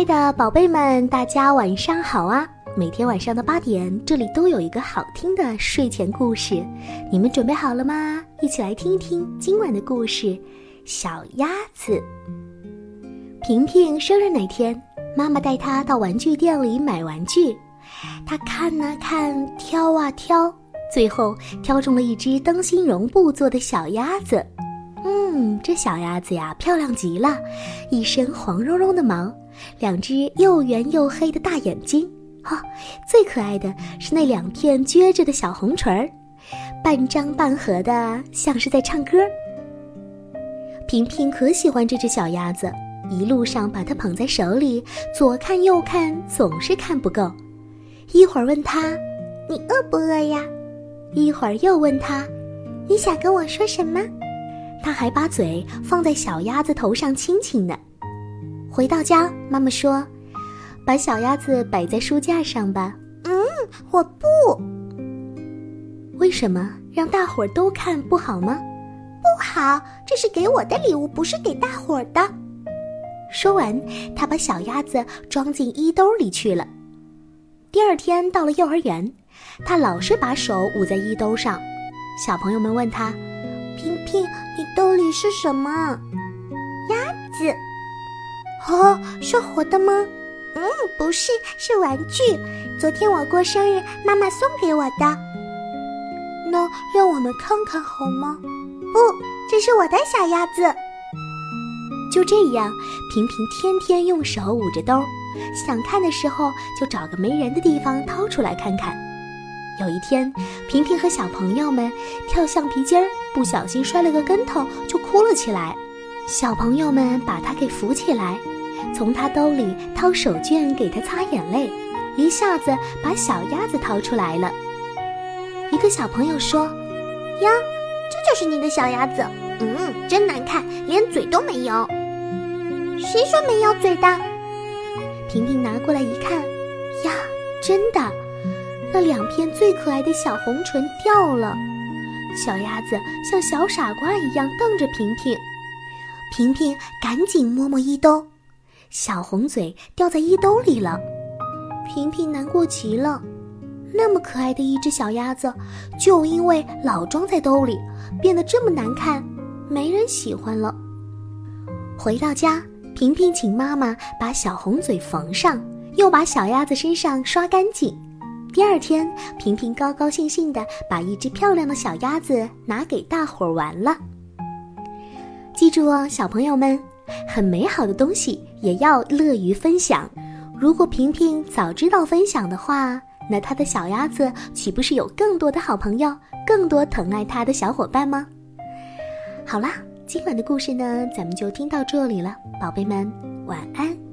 亲爱的宝贝们，大家晚上好啊！每天晚上的八点，这里都有一个好听的睡前故事，你们准备好了吗？一起来听一听今晚的故事《小鸭子》。平平生日那天，妈妈带她到玩具店里买玩具，她看啊看，挑啊挑，最后挑中了一只灯芯绒布做的小鸭子。嗯，这小鸭子呀，漂亮极了，一身黄茸茸的毛，两只又圆又黑的大眼睛，哈，最可爱的是那两片撅着的小红唇儿，半张半合的，像是在唱歌。平平可喜欢这只小鸭子，一路上把它捧在手里，左看右看，总是看不够。一会儿问它：“你饿不饿呀？”一会儿又问它：“你想跟我说什么？”他还把嘴放在小鸭子头上亲亲呢。回到家，妈妈说：“把小鸭子摆在书架上吧。”“嗯，我不。”“为什么？让大伙儿都看不好吗？”“不好，这是给我的礼物，不是给大伙儿的。”说完，他把小鸭子装进衣兜里去了。第二天到了幼儿园，他老是把手捂在衣兜上。小朋友们问他。平平，你兜里是什么？鸭子。哦，是活的吗？嗯，不是，是玩具。昨天我过生日，妈妈送给我的。那让我们看看好吗？不，这是我的小鸭子。就这样，平平天天用手捂着兜，想看的时候就找个没人的地方掏出来看看。有一天，平平和小朋友们跳橡皮筋儿，不小心摔了个跟头，就哭了起来。小朋友们把他给扶起来，从他兜里掏手绢给他擦眼泪，一下子把小鸭子掏出来了。一个小朋友说：“呀，这就是你的小鸭子，嗯，真难看，连嘴都没有。谁说没有嘴的？”平平拿过来一看，呀，真的。那两片最可爱的小红唇掉了，小鸭子像小傻瓜一样瞪着平平，平平赶紧摸摸衣兜，小红嘴掉在衣兜里了，平平难过极了，那么可爱的一只小鸭子，就因为老装在兜里，变得这么难看，没人喜欢了。回到家，平平请妈妈把小红嘴缝上，又把小鸭子身上刷干净。第二天，平平高高兴兴地把一只漂亮的小鸭子拿给大伙儿玩了。记住哦，小朋友们，很美好的东西也要乐于分享。如果平平早知道分享的话，那他的小鸭子岂不是有更多的好朋友，更多疼爱他的小伙伴吗？好啦，今晚的故事呢，咱们就听到这里了，宝贝们，晚安。